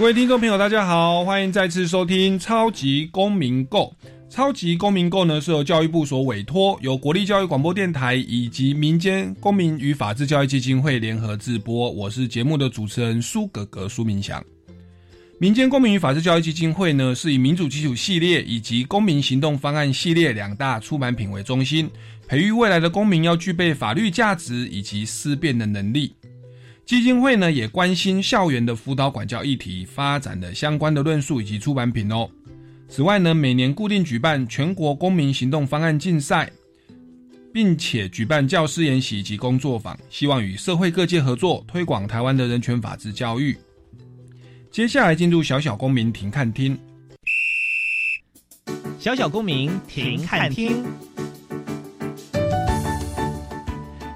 各位听众朋友，大家好，欢迎再次收听《超级公民购》。超级公民购呢是由教育部所委托，由国立教育广播电台以及民间公民与法治教育基金会联合制播。我是节目的主持人苏格格苏明祥。民间公民与法治教育基金会呢是以民主基础系列以及公民行动方案系列两大出版品为中心，培育未来的公民要具备法律价值以及思辨的能力。基金会呢也关心校园的辅导管教议题，发展的相关的论述以及出版品哦。此外呢，每年固定举办全国公民行动方案竞赛，并且举办教师研习及工作坊，希望与社会各界合作，推广台湾的人权法治教育。接下来进入小小公民庭看厅，小小公民庭看厅。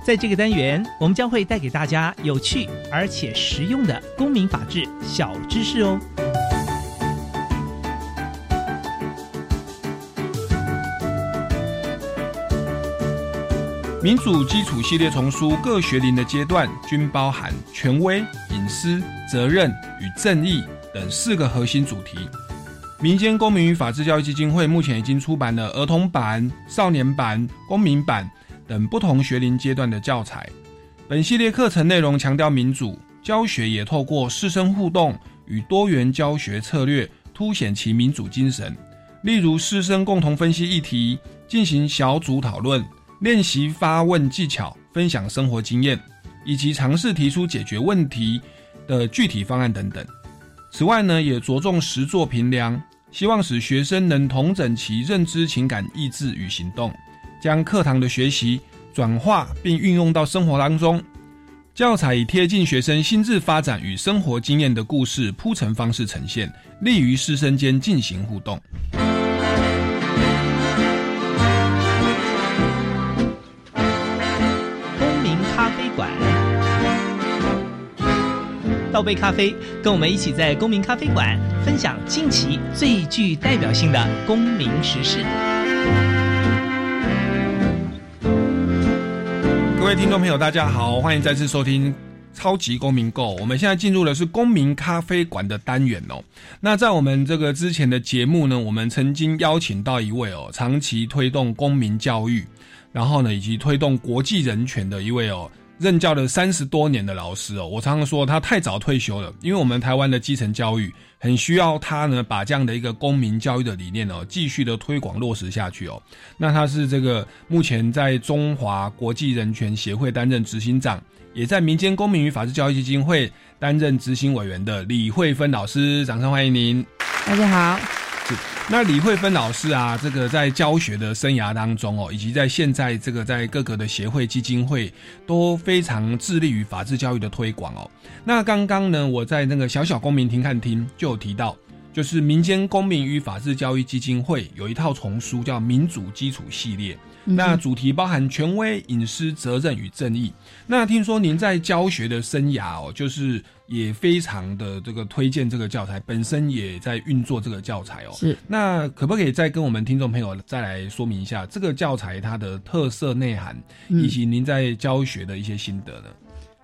在这个单元，我们将会带给大家有趣而且实用的公民法治小知识哦。民主基础系列丛书各学龄的阶段均包含权威、隐私、责任与正义等四个核心主题。民间公民与法治教育基金会目前已经出版了儿童版、少年版、公民版。等不同学龄阶段的教材，本系列课程内容强调民主教学，也透过师生互动与多元教学策略，凸显其民主精神。例如，师生共同分析议题，进行小组讨论，练习发问技巧，分享生活经验，以及尝试提出解决问题的具体方案等等。此外呢，也着重实作评量，希望使学生能同整其认知、情感、意志与行动。将课堂的学习转化并运用到生活当中，教材以贴近学生心智发展与生活经验的故事铺陈方式呈现，利于师生间进行互动。公民咖啡馆，倒杯咖啡，跟我们一起在公民咖啡馆分享近期最具代表性的公民时事。各位听众朋友，大家好，欢迎再次收听《超级公民购》。我们现在进入的是公民咖啡馆的单元哦。那在我们这个之前的节目呢，我们曾经邀请到一位哦，长期推动公民教育，然后呢，以及推动国际人权的一位哦。任教了三十多年的老师哦，我常常说他太早退休了，因为我们台湾的基层教育很需要他呢，把这样的一个公民教育的理念哦，继续的推广落实下去哦。那他是这个目前在中华国际人权协会担任执行长，也在民间公民与法治教育基金会担任执行委员的李慧芬老师，掌声欢迎您。大家好。那李慧芬老师啊，这个在教学的生涯当中哦，以及在现在这个在各个的协会基金会都非常致力于法治教育的推广哦。那刚刚呢，我在那个小小公民听看厅就有提到。就是民间公民与法治教育基金会有一套丛书叫《民主基础系列》，那主题包含权威、隐私、责任与正义。那听说您在教学的生涯哦，就是也非常的这个推荐这个教材，本身也在运作这个教材哦。是，那可不可以再跟我们听众朋友再来说明一下这个教材它的特色内涵，以及您在教学的一些心得呢？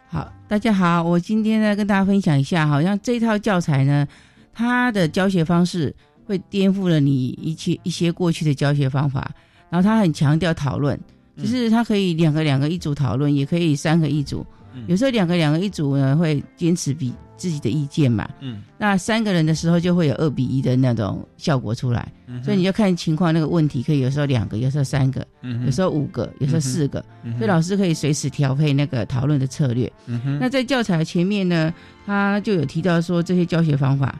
好，大家好，我今天呢跟大家分享一下，好像这套教材呢。它的教学方式会颠覆了你一些一些过去的教学方法，然后他很强调讨论，就是他可以两个两个一组讨论，也可以三个一组。有时候两个两个一组呢会坚持比自己的意见嘛，嗯，那三个人的时候就会有二比一的那种效果出来。所以你就看情况，那个问题可以有时候两个，有时候三个，有时候五个，有时候四个，所以老师可以随时调配那个讨论的策略。那在教材前面呢，他就有提到说这些教学方法。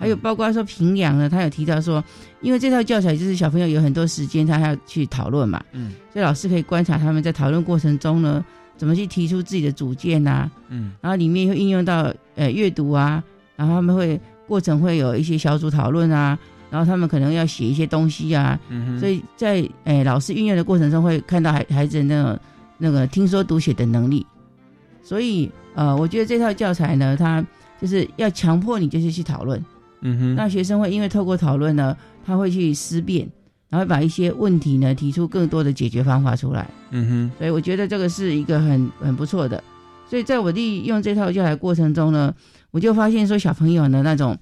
还有包括说平凉呢，他有提到说，因为这套教材就是小朋友有很多时间，他要去讨论嘛，嗯，所以老师可以观察他们在讨论过程中呢，怎么去提出自己的主见呐，嗯，然后里面又应用到呃阅读啊，然后他们会过程会有一些小组讨论啊，然后他们可能要写一些东西啊，嗯哼，所以在诶老师运用的过程中会看到孩孩子的那种那个听说读写的能力，所以呃，我觉得这套教材呢，它就是要强迫你就是去讨论，嗯哼，那学生会因为透过讨论呢，他会去思辨，然后把一些问题呢提出更多的解决方法出来，嗯哼，所以我觉得这个是一个很很不错的。所以在我利用这套教材过程中呢，我就发现说小朋友呢那种，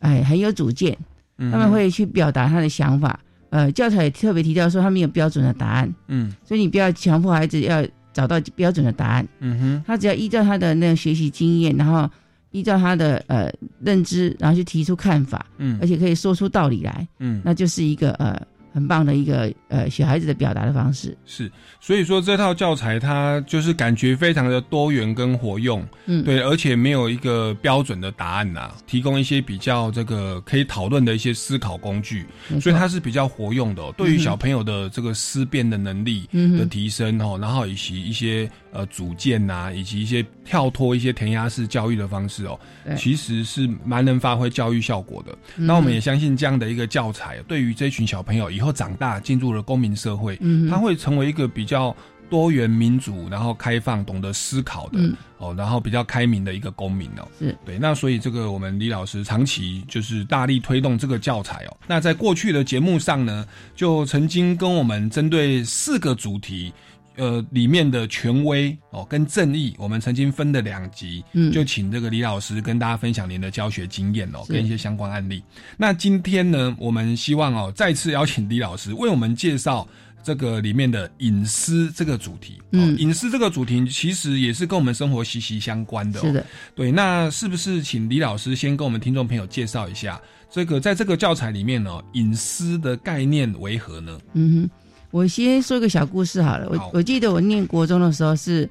哎很有主见，他们，会去表达他的想法。呃，教材也特别提到说他们有标准的答案，嗯。所以你不要强迫孩子要找到标准的答案，嗯哼，他只要依照他的那个学习经验，然后依照他的呃认知，然后去提出看法，嗯。而且可以说出道理来，嗯，那就是一个呃很棒的一个呃小孩子的表达的方式。是，所以说这套教材它就是感觉非常的多元跟活用，嗯，对，而且没有一个标准的答案呐、提供一些比较这个可以讨论的一些思考工具，所以它是比较活用的、哦，对于小朋友的这个思辨的能力的提升哦，然后以及一些呃组建呐、以及一些跳脱一些填鸭式教育的方式哦，其实是蛮能发挥教育效果的。嗯那我们也相信这样的一个教材，对于这群小朋友以后长大进入了公民社会，嗯哼他会成为一个比较多元民主，然后开放、懂得思考的、嗯哦，然后比较开明的一个公民哦。是对，那所以这个我们李老师长期就是大力推动这个教材哦。那在过去的节目上呢，就曾经跟我们针对四个主题。呃，里面的权威哦跟正义，我们曾经分的两集，嗯就请这个李老师跟大家分享您的教学经验哦，跟一些相关案例。那今天呢，我们希望哦再次邀请李老师 为我们介绍这个里面的隐私这个主题。隐私这个主题其实也是跟我们生活息息相关的、哦。是的，对，那是不是请李老师先跟我们听众朋友介绍一下，这个在这个教材里面呢、隐私的概念为何呢？嗯哼，我先说一个小故事好了。我我记得我念国中的时候是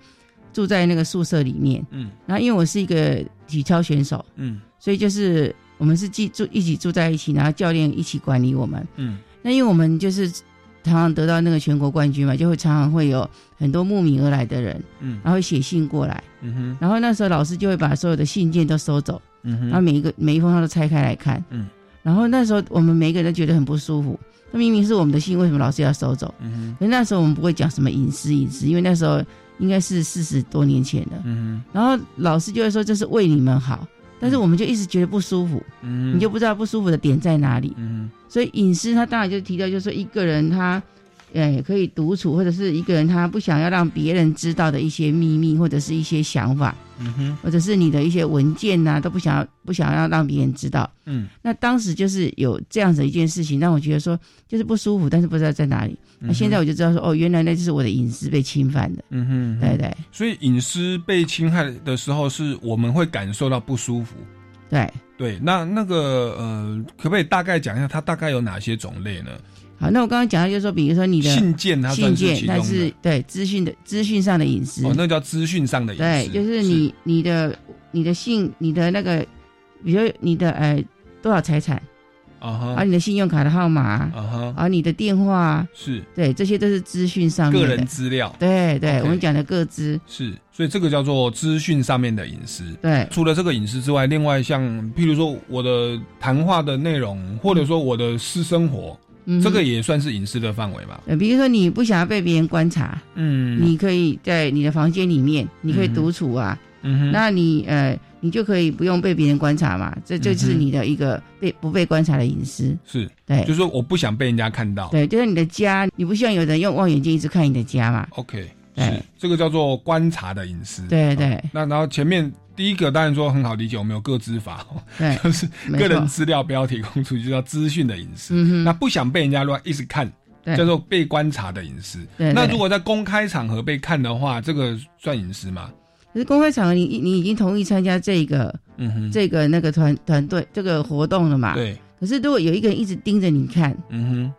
住在那个宿舍里面，嗯。然后因为我是一个体操选手，嗯。所以就是我们是寄住一起住在一起，然后教练一起管理我们。嗯。那因为我们就是常常得到那个全国冠军嘛，就会常常会有很多慕名而来的人，嗯。然后会写信过来，嗯哼。然后那时候老师就会把所有的信件都收走，嗯哼。然后每一个每一封他都拆开来看，嗯，然后那时候我们每一个人都觉得很不舒服，那明明是我们的信，为什么老师要收走？嗯那时候我们不会讲什么隐私隐私，因为那时候应该是四十多年前的，嗯然后老师就会说这是为你们好，但是我们就一直觉得不舒服，嗯。你就不知道不舒服的点在哪里。嗯所以隐私，他当然就提到，就是说一个人他，呃，可以独处，或者是一个人他不想要让别人知道的一些秘密，或者是一些想法，嗯哼或者是你的一些文件呐、都不想要不想要让别人知道。嗯那当时就是有这样子一件事情，让我觉得说就是不舒服，但是不知道在哪里。那现在我就知道说，哦，原来那就是我的隐私被侵犯的。嗯哼对对所以隐私被侵害的时候，是我们会感受到不舒服。对，对，那那个呃，可不可以大概讲一下它大概有哪些种类呢？好，那我刚刚讲的就是说，比如说你的信件信件，那是对资讯的资讯上的隐私。哦，那叫资讯上的隐私对，就是你你的你的信，你的那个，比如你的呃多少财产，啊哈啊，你的信用卡的号码，啊哈，啊，你的电话，是对，这些都是资讯上面的。个人资料，对对我们讲的个资，是，所以这个叫做资讯上面的隐私。对除了这个隐私之外，另外像譬如说我的谈话的内容，或者说我的私生活，嗯，这个也算是隐私的范围吧？呃，比如说你不想要被别人观察，嗯。你可以在你的房间里面，你可以独处啊，嗯哼，那你呃，你就可以不用被别人观察嘛，这这就是你的一个被不被观察的隐私，是，对。就是说我不想被人家看到。对，就是你的家，你不希望有人用望远镜一直看你的家嘛，OK，对是这个叫做观察的隐私。对对好那然后前面第一个当然说很好理解，我们有个资法，对，就是没个人错资料不要提供出去，就叫资讯的隐私。嗯哼，那不想被人家乱一直看，对叫做被观察的隐私。对对那如果在公开场合被看的话，这个算隐私吗？可是公开场合你你已经同意参加这个嗯哼，这个那个团团队这个活动了嘛？。对，可是如果有一个人一直盯着你看，嗯哼，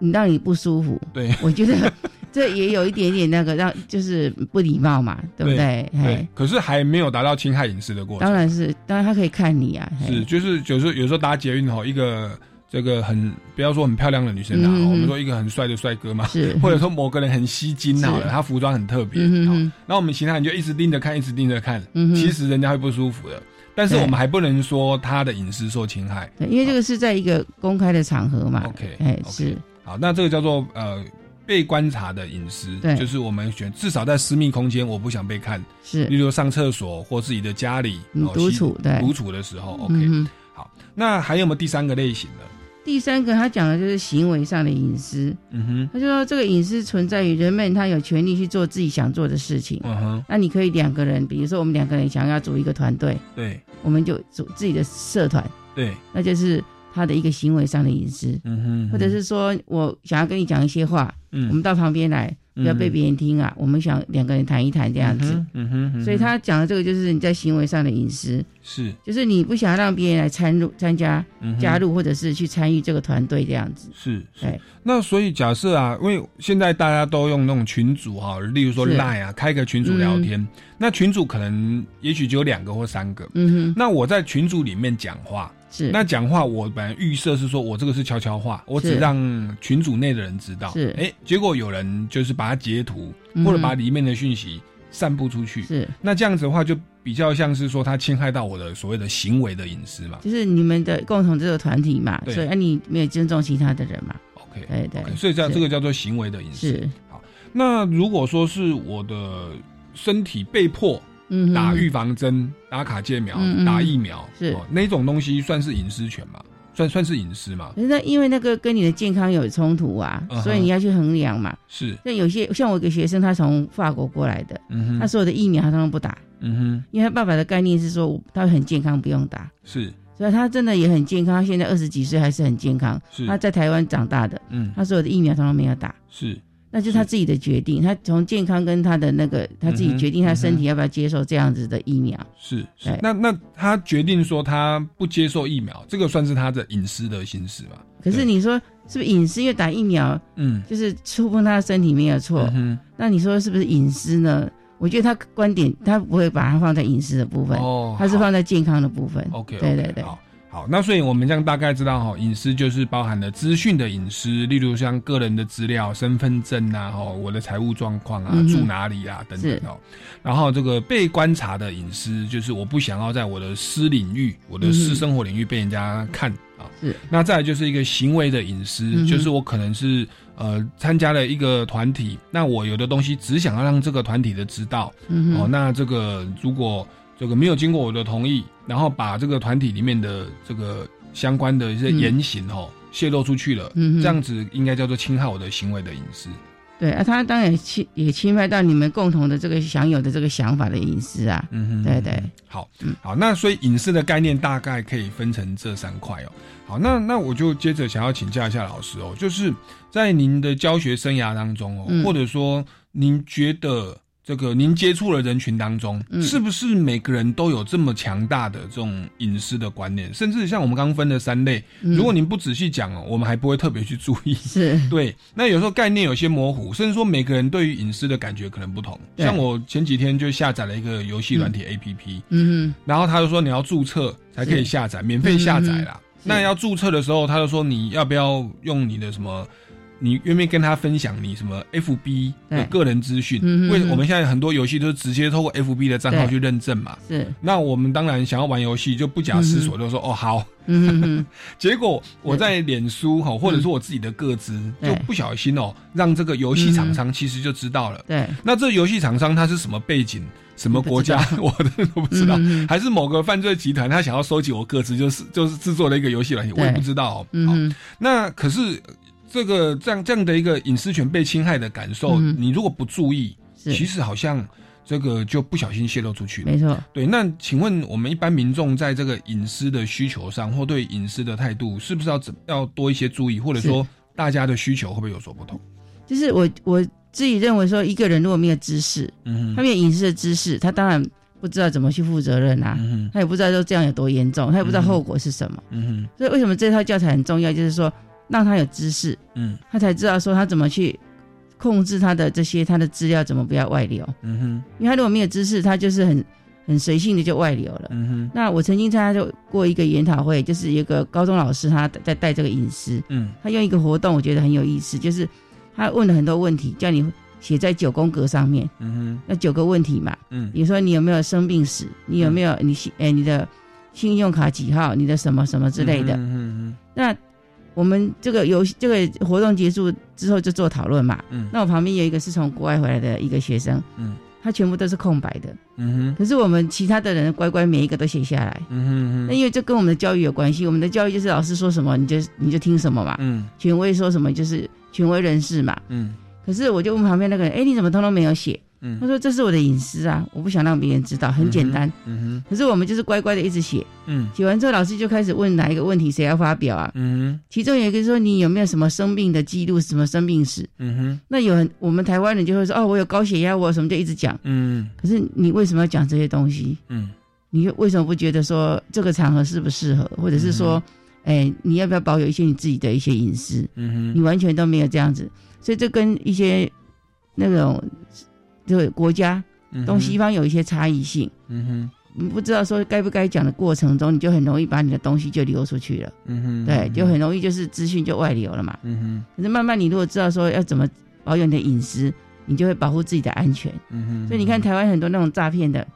你让你不舒服，对我觉得这也有一点点那个让就是不礼貌嘛，对不对？对嘿，，可是还没有达到侵害隐私的过程。当然是，当然他可以看你啊，嘿是，就是有时候有时候搭捷运吼，一个这个很不要说很漂亮的女生啊，嗯我们说一个很帅的帅哥嘛，是，或者说某个人很吸睛好了，他服装很特别，好嗯那我们其他人就一直盯着看，一直盯着看，嗯其实人家会不舒服的。但是我们还不能说他的隐私受侵害。对，因为这个是在一个公开的场合嘛。OK，哎 OK 是，好，那这个叫做呃被观察的隐私，对。就是我们选至少在私密空间，我不想被看，是。例是，如上厕所或自己的家里独处对。独处的时候，OK。嗯。好，那还有没有第三个类型呢？第三个，他讲的就是行为上的隐私。嗯哼，他就说，这个隐私存在于人们他有权利去做自己想做的事情。嗯哼，那你可以两个人，比如说我们两个人想要组一个团队，对。我们就组自己的社团，对，那就是他的一个行为上的隐私。嗯哼，或者是说我想要跟你讲一些话，嗯我们到旁边来，不要被别人听啊。我们想两个人谈一谈这样子。嗯哼，所以他讲的这个就是你在行为上的隐私，是就是你不想让别人来参入、参加、嗯加入或者是去参与这个团队这样子。是是对。那所以假设啊，因为现在大家都用那种群组哈，例如说 Line 啊，开个群组聊天，那群组可能也许只有两个或三个。嗯哼，那我在群组里面讲话，是。那讲话我本来预设是说我这个是悄悄话，我只让群组内的人知道。是。哎，结果有人就是把它截图，嗯。或者把里面的讯息散布出去。是，那这样子的话，就比较像是说他侵害到我的所谓的行为的隐私嘛。就是你们的共同这个团体嘛，对。所以啊你没有尊重其他的人嘛，OK，对对所以这样这个叫做行为的隐私。是，那如果说是我的身体被迫嗯，打预防针、打卡介苗、嗯嗯。打疫苗，是。哦那种东西算是隐私权嘛？算算是隐私嘛？那因为那个跟你的健康有冲突啊，嗯哼。所以你要去衡量嘛。是，那有些像我一个学生，他从法国过来的，嗯哼，他所有的疫苗他都不打，嗯哼，因为他爸爸的概念是说他很健康，不用打，是。所以他真的也很健康。他现在二十几岁还是很健康，是，他在台湾长大的，嗯。他所有的疫苗他都没有打。是那就是他自己的决定，他从健康跟他的那个他自己决定他身体要不要接受这样子的疫苗。是是。那那他决定说他不接受疫苗，这个算是他的隐私的形式吧？可是你说是不是隐私？因为打疫苗嗯，就是触碰他的身体没有错，嗯那你说是不是隐私呢？我觉得他观点他不会把它放在隐私的部，分，哦，他是放在健康的部分。OK，对对对，好。好，那所以我们这样大概知道哈，隐私就是包含了资讯的隐私，例如像个人的资料、身份证啊，哈，我的财务状况啊，嗯住哪里啊等等哦。然后这个被观察的隐私，就是我不想要在我的私领域、我的私生活领域被人家看啊。是。那再来就是一个行为的隐私，嗯就是我可能是呃参加了一个团体，那我有的东西只想要让这个团体的知道，哦，嗯哼，那这个如果这个没有经过我的同意，然后把这个团体里面的这个相关的一些言行哦、泄露出去了，嗯这样子应该叫做侵害我的行为的隐私。对啊，他当然侵也侵犯到你们共同的这个享有的这个想法的隐私啊。嗯哼，对对，好嗯，好，那所以隐私的概念大概可以分成这三块哦。好，那那我就接着想要请教一下老师哦，就是在您的教学生涯当中哦，嗯或者说您觉得这个您接触的人群当中，嗯是不是每个人都有这么强大的这种隐私的观念？甚至像我们刚分的三类，嗯如果您不仔细讲哦，我们还不会特别去注意。是对，那有时候概念有些模糊，甚至说每个人对于隐私的感觉可能不同。像我前几天就下载了一个游戏软体 APP，、嗯然后他就说你要注册才可以下载，免费下载啦。嗯那要注册的时候，他就说你要不要用你的什么？你愿不愿意跟他分享你什么 FB 的个人资讯？为我们现在很多游戏都是直接透过 FB 的账号去认证嘛。是。那我们当然想要玩游戏，就不假思索就说、哦好。嗯 结果我在脸书哈，或者说我自己的个资，就不小心哦，让这个游戏厂商其实就知道了。对，那这游戏厂商他是什么背景、什么国家，我都不知道。嗯还是某个犯罪集团，他想要收集我个资，就是就是制作了一个游戏软件，我也不知道嗯那可是呃这个这样这样的一个隐私权被侵害的感受，嗯你如果不注意，其实好像这个就不小心泄露出去了。没错。对，那请问我们一般民众在这个隐私的需求上，或对隐私的态度，是不是要怎要多一些注意，或者说大家的需求会不会有所不同？就是我我自己认为说，一个人如果没有知识，嗯，他没有隐私的知识，他当然不知道怎么去负责任啊，嗯，他也不知道说这样有多严重，他也不知道后果是什么。嗯哼，所以为什么这套教材很重要？就是说让他有知识，嗯他才知道说他怎么去控制他的这些他的资料怎么不要外流。嗯哼，因为他如果没有知识，他就是很很随性的就外流了。嗯哼，那我曾经参加过一个研讨会，就是有一个高中老师他在带这个隐私，嗯他用一个活动，我觉得很有意思，就是他问了很多问题，叫你写在九宫格上面，嗯哼那九个问题嘛。哼，嗯比如说你有没有生病史，你有没有你信哎你的信用卡几号，你的什么什么之类的。嗯那我们这个游戏这个活动结束之后就做讨论嘛。嗯那我旁边有一个是从国外回来的一个学生，嗯他全部都是空白的，嗯哼，可是我们其他的人乖乖每一个都写下来。嗯哼，那因为这跟我们的教育有关系，我们的教育就是老师说什么你就你就听什么嘛，嗯权威说什么就是权威人士嘛。嗯可是我就问旁边那个人，哎，你怎么通通没有写？他嗯说这是我的隐私啊，我不想让别人知道，很简单。嗯哼可是我们就是乖乖的一直写，嗯写完之后老师就开始问哪一个问题谁要发表啊？嗯哼其中有一个说你有没有什么生病的记录，什么生病史？嗯哼，那有很我们台湾人就会说哦，我有高血压，我有什么就一直讲。嗯可是你为什么要讲这些东西？嗯你为什么不觉得说这个场合适不适合，或者是说，哎、你要不要保有一些你自己的一些隐私？嗯哼你完全都没有这样子，所以这跟一些那种这个国家哼，东西方有一些差异性。嗯哼，你不知道说该不该讲的过程中，你就很容易把你的东西就流出去了，嗯哼，对，就很容易就是资讯就外流了嘛。嗯哼。可是慢慢你如果知道说要怎么保有你的隐私，你就会保护自己的安全。嗯哼，所以你看台湾很多那种诈骗的，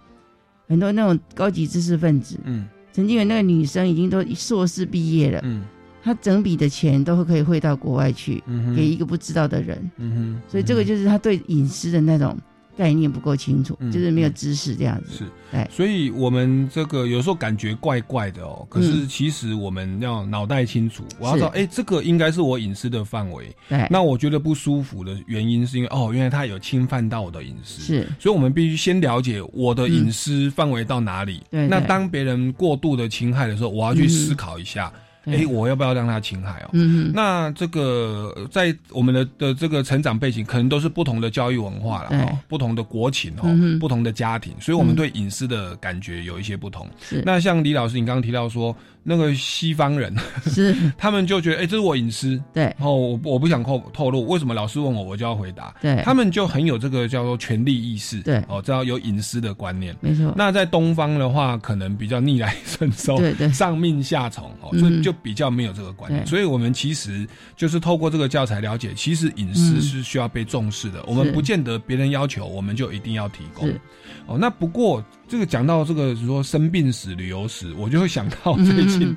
很多那种高级知识分子，嗯。曾经有那个女生已经都硕士毕业了，嗯。她整笔的钱都会可以汇到国外去，嗯哼，给一个不知道的人。嗯哼，所以这个就是他对隐私的那种概念不够清楚，嗯就是没有知识这样子。是，对。所以我们这个有时候感觉怪怪的哦，可是嗯。其实我们要脑袋清楚，我要知道，是。哎，这个应该是我隐私的范围。对，那我觉得不舒服的原因是因为哦，原来他有侵犯到我的隐私，，是。所以我们必须先了解我的隐私范围到哪里。那对。那当别人过度的侵害的时候，我要去思考一下，对。哎、我要不要让他侵害哦？嗯，那这个呃在我们的的这个成长背景，可能都是不同的教育文化了，对。哦，不同的国情哦，嗯不同的家庭，所以我们嗯。对隐私的感觉有一些不同。是。那像李老师，你刚刚提到说，那个西方人，是，他们就觉得，哎、这是我隐私，对。然后我我不想透透露，为什么老师问我，我就要回答？对，他们就很有这个叫做权利意识，对。哦，知道有隐私的观念。没错，那在东方的话，可能比较逆来顺受，对对。上命下从哦，嗯所以就比较没有这个观念。对。所以我们其实就是透过这个教材了解，其实隐私嗯。是需要被重视的。我们不见得别人要求，我们就一定要提供。哦，那不过这个讲到这个说生病史、旅游史，我就会想到嗯最近、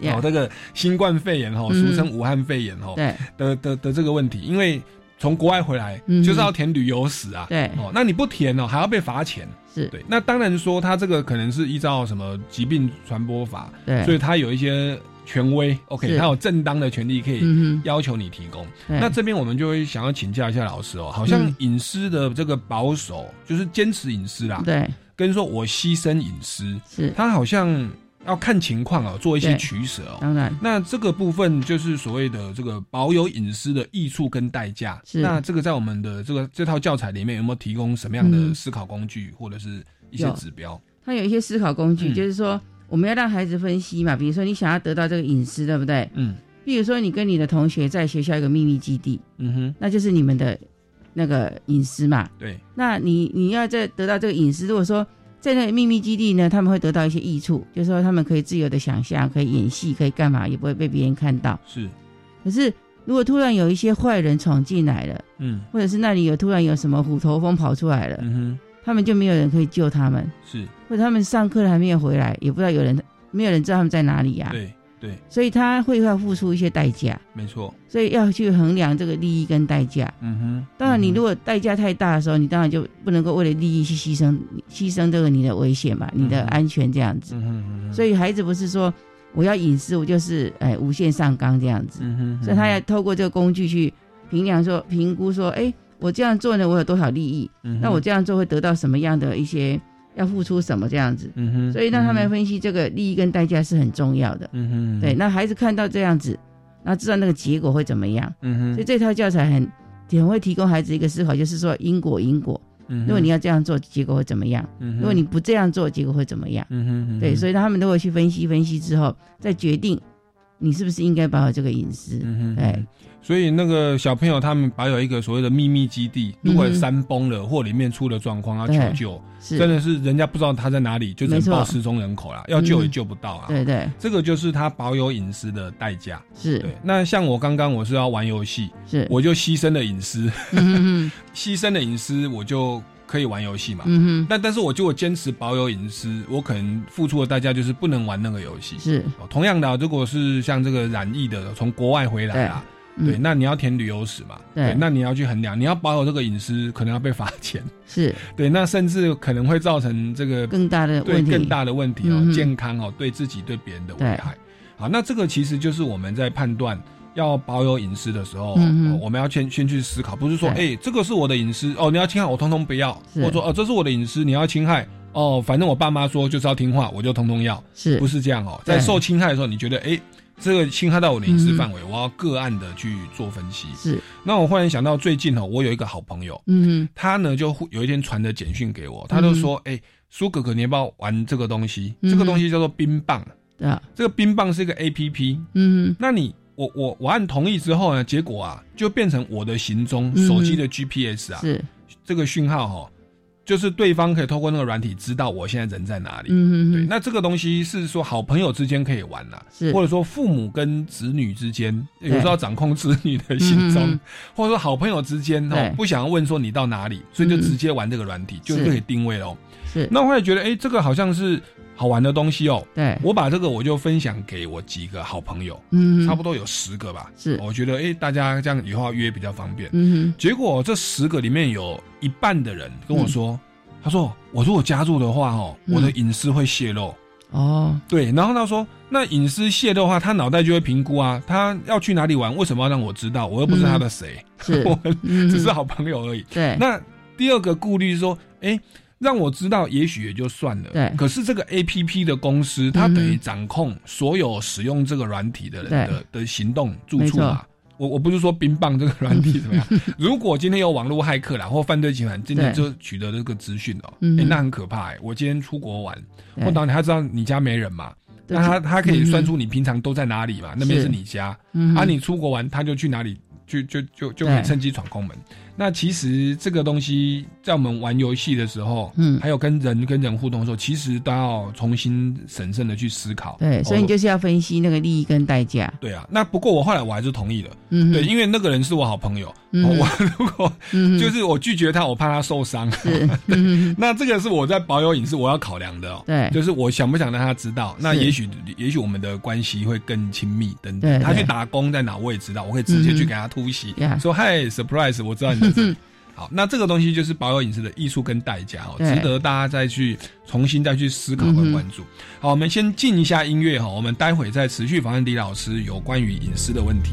嗯哦这个新冠肺炎哦，嗯。俗称武汉肺炎哦对。的的的这个问题，因为从国外回来嗯。就是要填旅游史啊。对。哦，那你不填哦，还要被罚钱。是，对，那当然说他这个可能是依照什么疾病传播法，对，所以他有一些权威，OK，他有正当的权利可以嗯要求你提供。哼，那这边我们就会想要请教一下老师哦，好像嗯。隐私的这个保守，就是坚持隐私啦，对跟说我牺牲隐私，是，他好像要看情况啊，做一些取舍哦。当然那这个部分就是所谓的这个保有隐私的益处跟代价。是那这个在我们的这个这套教材里面有没有提供什么样的嗯思考工具或者是一些指标？它有一些思考工具，嗯就是说我们要让孩子分析嘛，比如说你想要得到这个隐私，对不对？嗯比如说你跟你的同学在学校一个秘密基地，嗯哼，那就是你们的那个隐私嘛。对，那你你要在得到这个隐私，如果说在那个秘密基地呢，他们会得到一些益处，就是说他们可以自由的想象，可以演戏，可以干嘛，也不会被别人看到。是，可是如果突然有一些坏人闯进来了，嗯。或者是那里有突然有什么虎头蜂跑出来了，嗯哼。他们就没有人可以救他们，是，或者他们上课了还没有回来，也不知道有人，没有人知道他们在哪里呀、对对，所以他会要付出一些代价，没错，所以要去衡量这个利益跟代价。嗯哼。当然，你嗯如果代价太大的时候，你当然就不能够为了利益去牺牲牺牲这个你的危险嘛，你的嗯安全这样子。嗯哼嗯哼，所以孩子不是说我要隐私，我就是哎无限上纲这样子。嗯哼，所以他要透过这个工具去评量说评估说，哎，我这样做呢，我有多少利益？嗯，那我这样做会得到什么样的一些要付出什么这样子？嗯哼，所以让他们分析这个利益跟代价是很重要的。嗯哼，对，，那孩子看到这样子，那知道那个结果会怎么样。嗯哼，所以这套教材很很会提供孩子一个思考，就是说因果因果。嗯如果你，要这样做，结果会怎么样？嗯如果你，不这样做，结果会怎么样？嗯哼，对，所以，他们都会去分析分析之后，再决定你是不是应该保有这个隐私？嗯哼对，所以那个小朋友他们保有一个所谓的秘密基地，如果山崩了或里面出了状况要求救，真的是人家不知道他在哪里，就只能报失踪人口啦，要救也嗯。救不到啊。对对。这个就是他保有隐私的代价。是。对，那像我刚刚我是要玩游戏，是，我就牺牲了隐私，牺牲了隐私，我就可以玩游戏嘛。嗯哼，但但是我就我坚持保有隐私，我可能付出的代价就是不能玩那个游戏。是。哦同样的啊，如果是像这个染疫的从国外回来啊，对，嗯那你要填旅游史嘛，对。那你要去衡量，你要保有这个隐私，可能要被罚钱，是。对，那甚至可能会造成这个更大的对更大的问题哦，嗯健康哦，对自己对别人的危害。好，那这个其实就是我们在判断要保有隐私的时候，嗯哼。哦我们要先先去思考，不是说哎、对这个是我的隐私哦，你要侵害我通通不要，是。或者说哦这是我的隐私，你要侵害哦，反正我爸妈说就是要听话，我就通通要，是。不是这样哦？在受侵害的时候，你觉得哎。这个侵害到我的隐私范围，我要个案的去做分析。是，那我忽然想到，最近哦，我有一个好朋友，嗯他呢就忽有一天传的简讯给我，他就说：“哎、苏哥哥，你要不要玩这个东西？这个东西叫做冰棒。哼，啊，这个冰棒是一个 A P P。嗯那你我我我按同意之后呢，结果啊就变成我的行踪，嗯手机的 G P S 啊，是，这个讯号哈、就是对方可以透过那个软体知道我现在人在哪里。嗯，嗯哼。哼，那这个东西是说好朋友之间可以玩啦、是。或者说父母跟子女之间，有时候要掌控子女的行踪，嗯嗯嗯或者说好朋友之间哦，不想要问说你到哪里，所以就直接玩这个软体，就是。可以定位喽。是，那我也觉得，哎、这个好像是好玩的东西哦。对，我把这个我就分享给我几个好朋友，嗯，差不多有十个吧。是我觉得，哎、大家这样以后要约比较方便。嗯结果这十个里面有一半的人跟我说，嗯他说我如果加入的话，哦，嗯我的隐私会泄露。哼，哦，对，然后他说，那隐私泄露的话，他脑袋就会评估啊，他要去哪里玩，为什么要让我知道？我又不是他的谁，是 我们只是好朋友而已。对，那第二个顾虑是说，哎、让我知道，也许也就算了。对。可是这个 A P P 的公司，它等于掌控所有使用这个软体的人的的行动住处嘛。我我不是说冰棒这个软体怎么样，如果今天有网络骇客啦或犯罪集团今天就取得这个资讯哦，嗯哎、那很可怕哎、我今天出国玩，对。或当然他知道你家没人嘛，那他他可以算嗯出你平常都在哪里嘛，那边是是你家，啊，你出国玩他就去哪里，就就就就可以趁机闯空门。那其实这个东西在我们玩游戏的时候，嗯还有跟人跟人互动的时候，其实都要重新审慎的去思考。对，所以你哦就是要分析那个利益跟代价，对啊。那不过我后来我还是同意了，嗯，对，因为那个人是我好朋友，嗯哦我如果嗯就是我拒绝他，我怕他受伤。那这个是我在保有隐私我要考量的哦。对就是我想不想让他知道，那也许也许我们的关系会更亲密等对等。他去打工在哪我也知道，我可以直接去嗯给他突袭，呀说嗨 surprise，我知道你好，那这个东西就是保有隐私的艺术跟代价哦，值得大家再去重新再去思考和关注。好，我们先静一下音乐哈，我们待会再持续访问李老师有关于隐私的问题。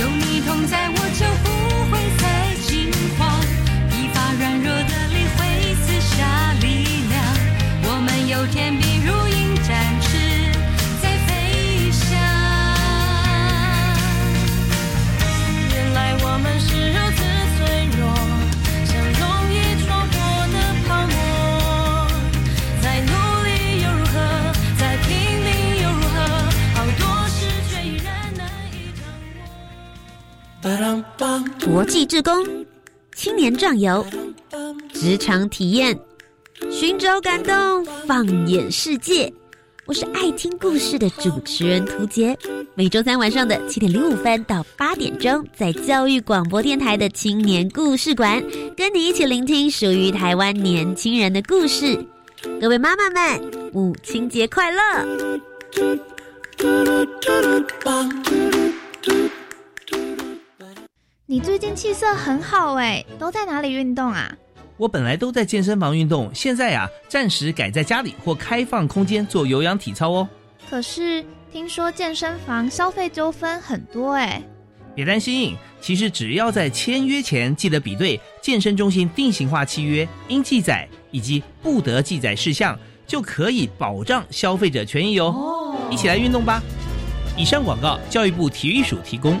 有你同在，国际志工、青年壮游、职场体验、寻找感动、放眼世界。我是爱听故事的主持人涂杰，每周三晚上的七点零五分到八点钟，在教育广播电台的青年故事馆，跟你一起聆听属于台湾年轻人的故事。各位妈妈们，母亲节快乐！你最近气色很好哎，都在哪里运动啊？我本来都在健身房运动，现在呀，暂时改在家里或开放空间做有氧体操哦。可是听说健身房消费纠纷很多哎。别担心，其实只要在签约前记得比对健身中心定型化契约应记载以及不得记载事项，就可以保障消费者权益哦。一起来运动吧！以上广告，教育部体育署提供。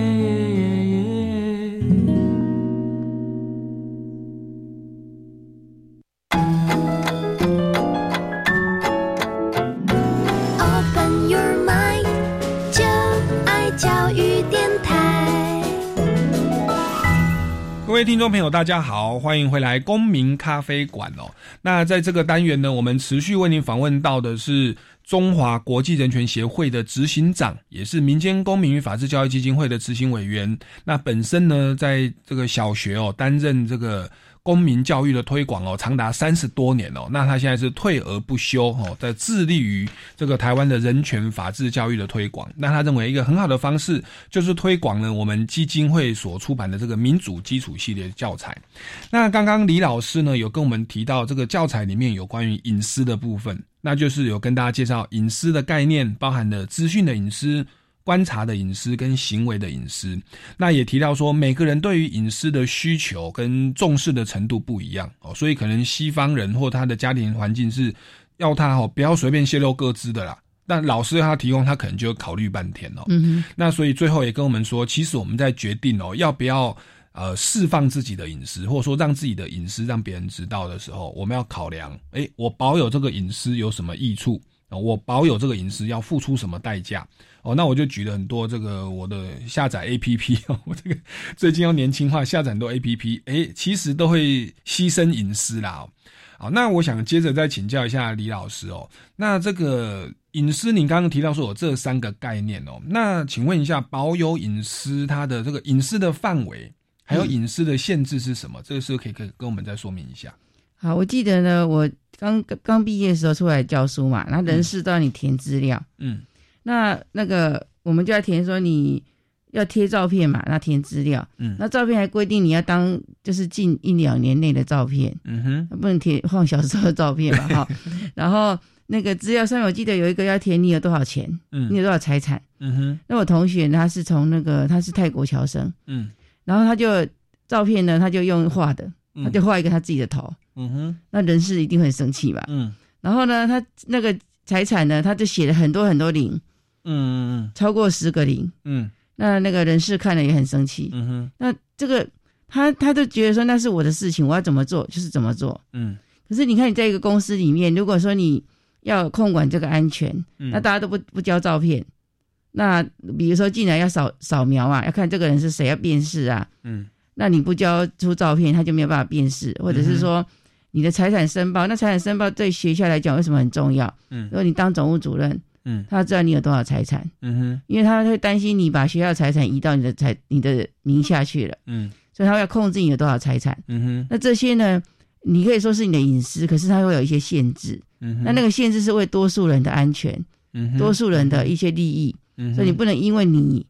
位听众朋友，大家好，欢迎回来公民咖啡馆哦。那在这个单元呢，我们持续为您访问到的是中华国际人权协会的执行长，也是民间公民与法治教育基金会的执行委员。那本身呢，在这个小学哦担任这个公民教育的推广哦，长达三十多年哦。那他现在是退而不休哦，在致力于这个台湾的人权法治教育的推广。那他认为一个很好的方式就是推广了我们基金会所出版的这个民主基础系列教材。那刚刚李老师呢有跟我们提到这个教材里面有关于隐私的部分，那就是有跟大家介绍隐私的概念，包含了资讯的隐私。观察的隐私跟行为的隐私，那也提到说每个人对于隐私的需求跟重视的程度不一样哦，所以可能西方人或他的家庭环境是要他哦不要随便泄露各自的啦，但老师他提供他可能就要考虑半天哦。嗯那所以最后也跟我们说，其实我们在决定哦要不要呃释放自己的隐私，或者说让自己的隐私让别人知道的时候，我们要考量，诶，我保有这个隐私有什么益处？哦我保有这个隐私要付出什么代价？哦，那我就举了很多这个我的下载 A P P 哦，我这个最近要年轻化，下载很多 A P P，哎，其实都会牺牲隐私啦、哦。好，那我想接着再请教一下李老师哦，那这个隐私，您刚刚提到说有这三个概念哦，那请问一下，保有隐私它的这个隐私的范围，还有隐私的限制是什么？这个是可以可以跟我们再说明一下？好，我记得呢，我刚刚毕业的时候出来教书嘛，那人事都要你填资料，嗯那那个我们就要填说你要贴照片嘛，那填资料，嗯。那照片还规定你要当就是近一两年内的照片，嗯哼，不能填放小时候的照片嘛 哈。然后那个资料上面我记得有一个要填你有多少钱，嗯。你有多少财产。嗯哼，那我同学呢他是从那个他是泰国侨生，嗯。然后他就照片呢他就用画的，嗯。他就画一个他自己的头，嗯哼，那人事一定会很生气吧？嗯。然后呢，他那个财产呢，他就写了很多很多零，嗯嗯超过十个零。嗯。那那个人事看了也很生气。嗯哼，那这个他他都觉得说那是我的事情，我要怎么做就是怎么做。嗯。可是你看你在一个公司里面，如果说你要控管这个安全，嗯。那大家都不不交照片，那比如说进来要扫扫描啊，要看这个人是谁，要辨识啊，嗯。那你不交出照片，他就没有办法辨识，或者是说你的财产申报，那财产申报对学校来讲为什么很重要？嗯。如果你当总务主任，嗯。他要知道你有多少财产，嗯哼，因为他会担心你把学校财产移到你的财你的名下去了，嗯。所以他要控制你有多少财产。嗯哼，那这些呢，你可以说是你的隐私，可是它会有一些限制。嗯哼。那那个限制是为多数人的安全，嗯哼。多数人的一些利益，嗯哼。所以你不能因为你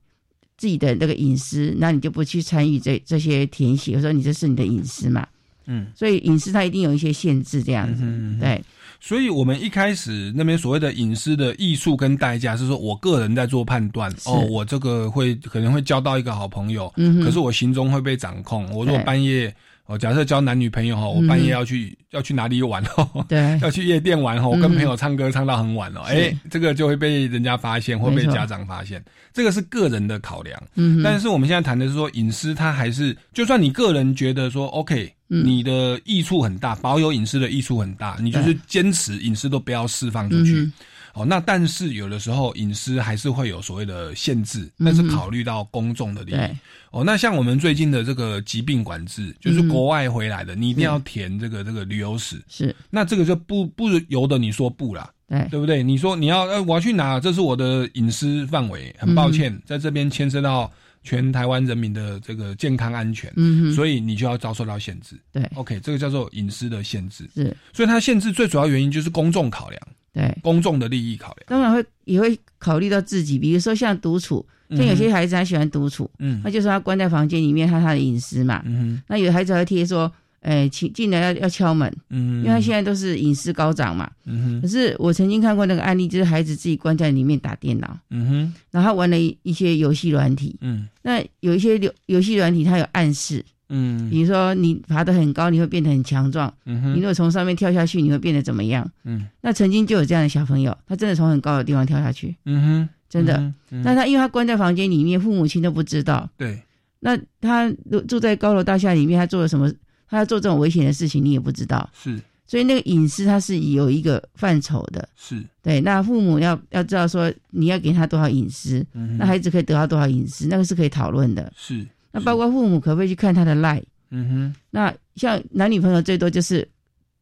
自己的那个隐私，那你就不去参与这这些填写，说你这是你的隐私嘛。嗯，所以隐私它一定有一些限制，这样子。对，所以我们一开始那边所谓的隐私的艺术跟代价，是说我个人在做判断哦，我这个会可能会交到一个好朋友，嗯可是我行踪会被掌控。我如果半夜哦，假设交男女朋友哈，我半夜要去、要去哪里玩哦，对。要去夜店玩哦，我跟朋友唱歌唱到很晚哦，是。哎，这个就会被人家发现，会被家长发现，这个是个人的考量。嗯但是我们现在谈的是说隐私，它还是就算你个人觉得说 OK，、嗯。你的益处很大，保有隐私的益处很大，你就是坚持隐私都不要释放出去。嗯哦，那但是有的时候隐私还是会有所谓的限制，那是考虑到公众的利益。对哦，那像我们最近的这个疾病管制，就是国外回来的，你一定要填这个这个旅游史。是，那这个就不不由得你说不啦，对对不对？你说你要呃我要去哪，这是我的隐私范围，很抱歉，在这边牵涉到全台湾人民的这个健康安全，嗯哼所以你就要遭受到限制。对，OK，这个叫做隐私的限制。是，所以它限制最主要原因就是公众考量，对。公众的利益考量。当然会也会考虑到自己，比如说像独处，像有些孩子他喜欢独处，嗯那就是他关在房间里面，他他的隐私嘛。嗯那有的孩子还会贴说，哎，请进来要要敲门，嗯因为他现在都是隐私高涨嘛。嗯哼可是我曾经看过那个案例，就是孩子自己关在里面打电脑，嗯哼然后他玩了一一些游戏软体。嗯那有一些游游戏软体，它有暗示，嗯比如说你爬得很高，你会变得很强壮；嗯哼你如果从上面跳下去，你会变得怎么样？嗯那曾经就有这样的小朋友，他真的从很高的地方跳下去，嗯哼，真的。那他因为他关在房间里面，父母亲都不知道。对那他住在高楼大厦里面，他做了什么？他要做这种危险的事情，你也不知道。是所以那个隐私它是有一个范畴的。是对，那父母要要知道说你要给他多少隐私，嗯那孩子可以得到多少隐私，那个是可以讨论的。是那包括父母可不可以去看他的赖？嗯哼那像男女朋友最多就是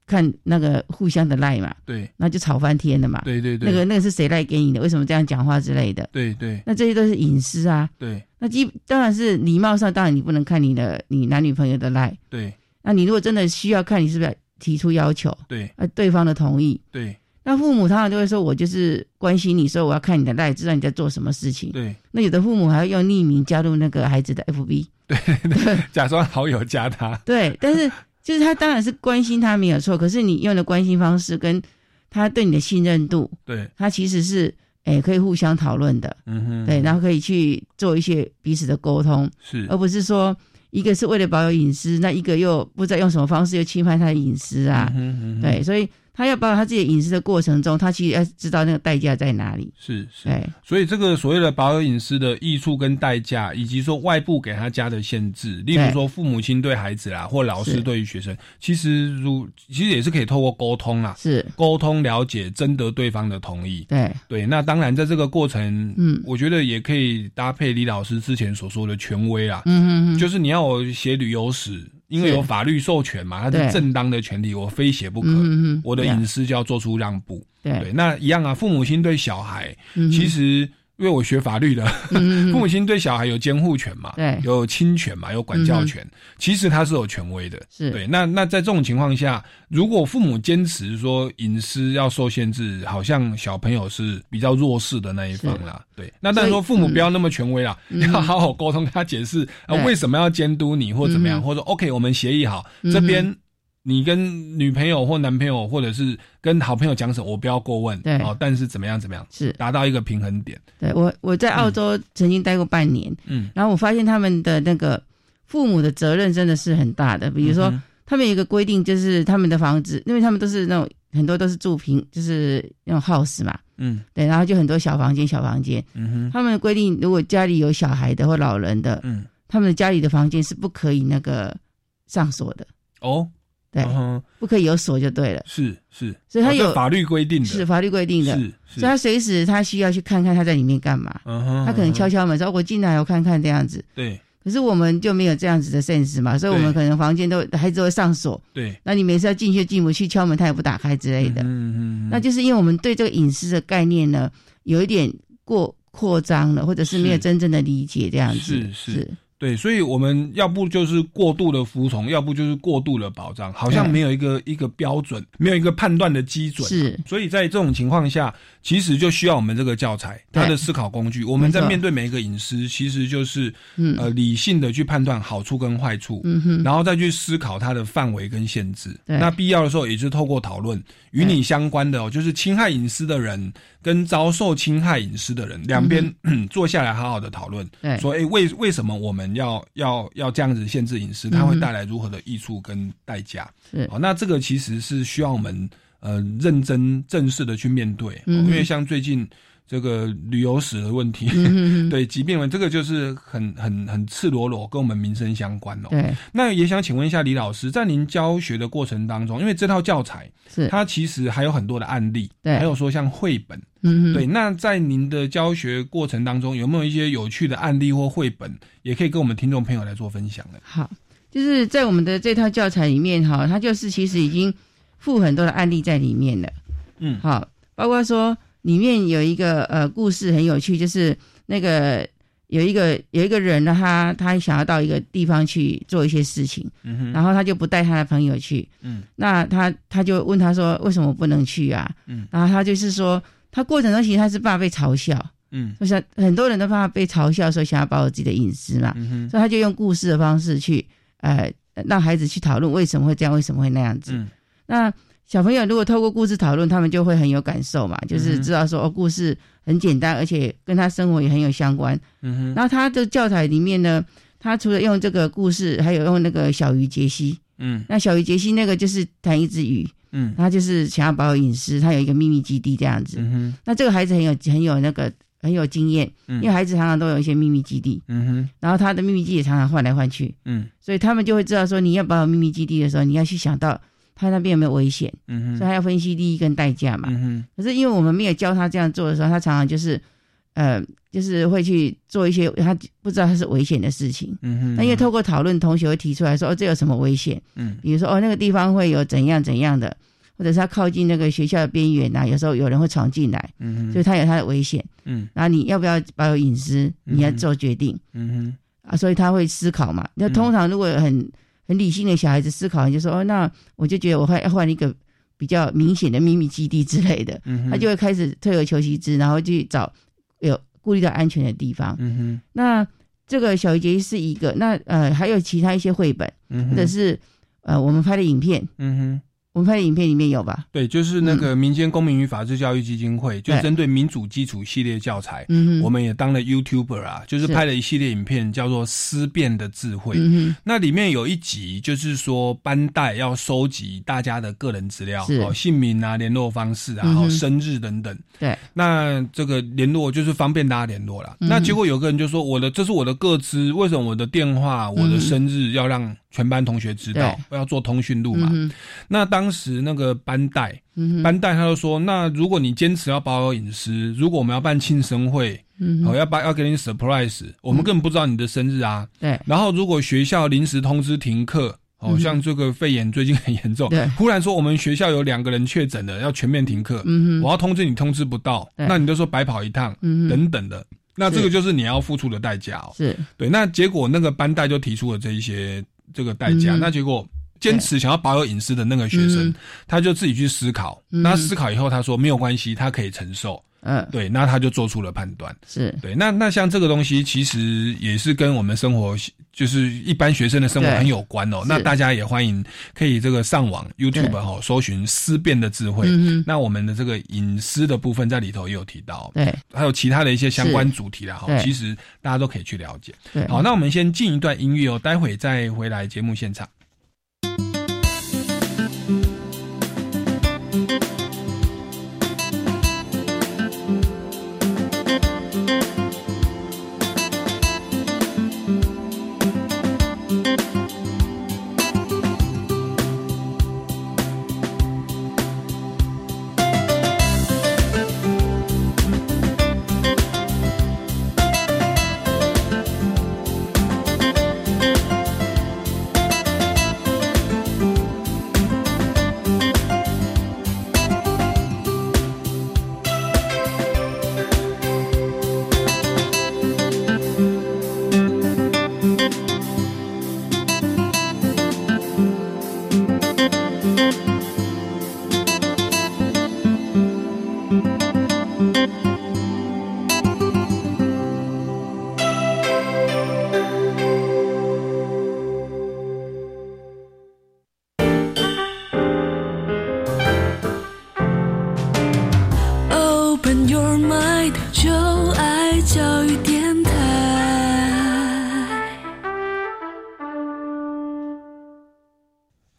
看那个互相的赖嘛，对那就吵翻天了嘛。对对对那个那个是谁赖给你的？为什么这样讲话之类的？对对那这些都是隐私啊。对那基当然是礼貌上，当然你不能看你的你男女朋友的赖。对那你如果真的需要看，你是不是要提出要求？对呃，对方的同意。对那父母常常都会说，我就是关心你，说我要看你的赖，知道你在做什么事情。对那有的父母还要用匿名加入那个孩子的 FB。对假装好友加他，对，但是就是他当然是关心他没有错，可是你用的关心方式跟他对你的信任度，对他其实是诶、可以互相讨论的。嗯哼对，然后可以去做一些彼此的沟通，是而不是说一个是为了保有隐私，那一个又不知道用什么方式又侵犯他的隐私啊。嗯哼嗯哼对，所以他要保有他自己的隐私的过程中，他其实要知道那个代价在哪里。是是。对，所以这个所谓的保有隐私的益处跟代价，以及说外部给他加的限制，例如说父母亲对孩子啦，或老师对于学生，其实如其实也是可以透过沟通啦，是。沟通了解，征得对方的同意。对。对，那当然在这个过程，嗯。我觉得也可以搭配李老师之前所说的权威啦，嗯嗯嗯。就是你要我写旅游史，因为有法律授权嘛，它对。是正当的权利，我非写不可，我的隐私就要做出让步。对。那一样啊，父母亲对小孩，嗯其实因为我学法律的，嗯父母亲对小孩有监护权嘛，对。有侵权嘛，有管教权，其实他是有权威的。是。对，那那在这种情况下，如果父母坚持说隐私要受限制，好像小朋友是比较弱势的那一方啦。对，那但是说父母不要那么权威啦，嗯。要好好沟通，跟他解释啊、对。为什么要监督你或怎么样，嗯或者 OK 我们协议好，这边你跟女朋友或男朋友或者是跟好朋友讲什么，我不要过问，对。哦，但是怎么样怎么样，是。达到一个平衡点。对我我在澳洲曾经待过半年，嗯。然后我发现他们的那个父母的责任真的是很大的。比如说，嗯他们有一个规定，就是他们的房子，因为他们都是那种很多都是住平，就是那种 house 嘛，嗯。对，然后就很多小房间小房间。嗯哼。他们的规定，如果家里有小孩的或老人的，嗯。他们的家里的房间是不可以那个上锁的，哦，对，嗯不可以有锁就对了。是是，所以他有哦法律规定的，是法律规定的，是是。所以他随时他需要去看看他在里面干嘛。嗯哼他可能敲敲门说：“我进来，我看看这样子。”对。可是我们就没有这样子的 sense 嘛，所以我们可能房间都孩子会上锁，对，那你每次要进去进不去，敲门他也不打开之类的。嗯嗯那就是因为我们对这个隐私的概念呢，有一点过扩张了，或者是没有真正的理解这样子。是。是对，所以我们要不就是过度的服从，要不就是过度的保障，好像没有一个一个标准，没有一个判断的基准。是，所以在这种情况下，其实就需要我们这个教材，它的思考工具。我们在面对每一个隐私，其实就是嗯。呃理性的去判断好处跟坏处，然后再去思考它的范围跟限制。那必要的时候，也是透过讨论与你相关的哦，就是侵害隐私的人跟遭受侵害隐私的人两边、坐下来好好的讨论，说诶为为什么我们要要要这样子限制隐私，它会带来如何的益处跟代价？是。哦，那这个其实是需要我们呃认真正式的去面对，因为像最近这个旅游史的问题，对疾病问这个就是很很很赤裸裸跟我们民生相关哦。对，那也想请问一下李老师，在您教学的过程当中，因为这套教材是。它其实还有很多的案例，对。还有说像绘本，嗯。对。那在您的教学过程当中，有没有一些有趣的案例或绘本，也可以跟我们听众朋友来做分享呢？好，就是在我们的这套教材里面哈，它就是其实已经附很多的案例在里面的。嗯，好，包括说里面有一个呃故事很有趣，就是那个有一个有一个人呢，他他想要到一个地方去做一些事情，嗯哼然后他就不带他的朋友去，嗯那他他就问他说为什么不能去啊？嗯然后他就是说他过程中其实他是怕被嘲笑。嗯就是很多人都怕被嘲笑，说想要保护自己的隐私嘛，嗯哼所以他就用故事的方式去，呃，让孩子去讨论为什么会这样，为什么会那样子。嗯那小朋友如果透过故事讨论，他们就会很有感受嘛，就是知道说哦，故事很简单，而且跟他生活也很有相关。嗯哼。然后他的教材里面呢，他除了用这个故事，还有用那个小鱼杰西。嗯。那小鱼杰西那个就是谈一只鱼，嗯。他就是想要保有隐私，他有一个秘密基地这样子。嗯哼。那这个孩子很有很有那个很有经验，嗯。因为孩子常常都有一些秘密基地，嗯哼。然后他的秘密基地也常常换来换去，嗯。所以他们就会知道说，你要保有秘密基地的时候，你要去想到他那边有没有危险，嗯哼所以他要分析利益跟代价嘛。嗯哼可是因为我们没有教他这样做的时候，他常常就是，呃，就是会去做一些他不知道他是危险的事情。嗯哼那因为透过讨论，同学会提出来说，哦，这有什么危险？嗯比如说，哦，那个地方会有怎样怎样的，或者是他靠近那个学校的边缘呐，有时候有人会闯进来，嗯哼所以他有他的危险。嗯然后你要不要保有隐私，你要做决定。嗯哼啊，所以他会思考嘛。那通常如果很很理性的小孩子思考，你就说哦，那我就觉得我换要换一个比较明显的秘密基地之类的，嗯他就会开始退而求其次，然后去找有顾虑到安全的地方。嗯哼。那这个小鱼杰是一个，那呃还有其他一些绘本，嗯哼。或者是呃我们拍的影片，嗯哼。我们拍的影片里面有吧？对，就是那个民间公民与法治教育基金会，就对针对民主基础系列教材，嗯我们也当了 YouTuber 啊，就是是拍了一系列影片，叫做《思辨的智慧》。嗯哼那里面有一集就是说班代要收集大家的个人资料，哦，姓名啊、联络方式啊、生日等等。对，那这个联络就是方便大家联络了。嗯那结果有个人就说：“我的这是我的个资，为什么我的电话、我的生日要让全班同学知道？要做通讯录嘛？”嗯那当时那个班代，嗯班代他就说：“那如果你坚持要保有隐私，如果我们要办庆生会，哦，要办要给你 surprise，我们根本不知道你的生日啊。对，然后如果学校临时通知停课。”哦，嗯像这个肺炎最近很严重，对。忽然说我们学校有两个人确诊了，要全面停课，嗯哼。我要通知你通知不到，那你就说白跑一趟，等等的，那这个就是你要付出的代价哦。是。对，那结果那个班代就提出了这一些这个代价，嗯。那结果坚持想要保有隐私的那个学生嗯，他就自己去思考，嗯。那思考以后他说没有关系，他可以承受，嗯对，那他就做出了判断。是对，那那像这个东西，其实也是跟我们生活，就是一般学生的生活很有关哦。那大家也欢迎可以这个上网 YouTube 哈、哦，搜寻思辨的智慧。嗯哼那我们的这个隐私的部分在里头也有提到，对，还有其他的一些相关主题啦哈。其实大家都可以去了解。对，好，那我们先进一段音乐哦，待会再回来节目现场。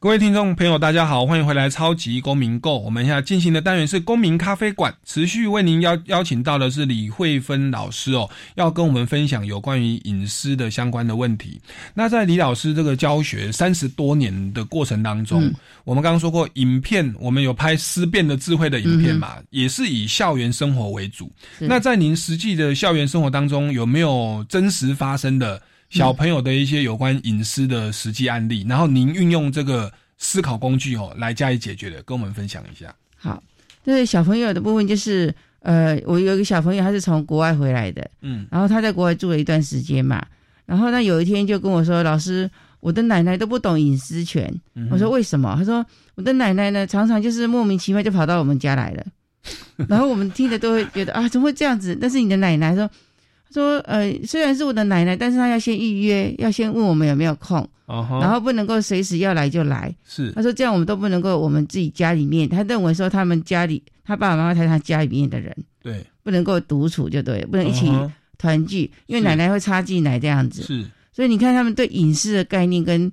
各位听众朋友，大家好，欢迎回来《超级公民购》。我们现在进行的单元是公民咖啡馆，持续为您邀邀请到的是李慧芬老师哦，要跟我们分享有关于隐私的相关的问题。那在李老师这个教学三十多年的过程当中，嗯我们刚刚说过，影片我们有拍思辨的智慧的影片嘛，也是以校园生活为主。那在您实际的校园生活当中，有没有真实发生的小朋友的一些有关隐私的实际案例？然后您运用这个思考工具哦来加以解决的，跟我们分享一下。好，对小朋友的部分就是，呃，我有一个小朋友，他是从国外回来的，嗯然后他在国外住了一段时间嘛，然后呢有一天就跟我说：“老师，我的奶奶都不懂隐私权。嗯我说：“为什么？”他说：“我的奶奶呢，常常就是莫名其妙就跑到我们家来了，然后我们听着都会觉得啊，怎么会这样子？但是你的奶奶。”说：“他说呃，虽然是我的奶奶，但是她要先预约，要先问我们有没有空，然后不能够随时要来就来。”是。他说这样我们都不能够我们自己家里面，他认为说他们家里他爸爸妈妈才是他家里面的人，对，不能够独处就对，不能一起团聚，因为奶奶会插进来这样子。是。所以你看他们对隐私的概念跟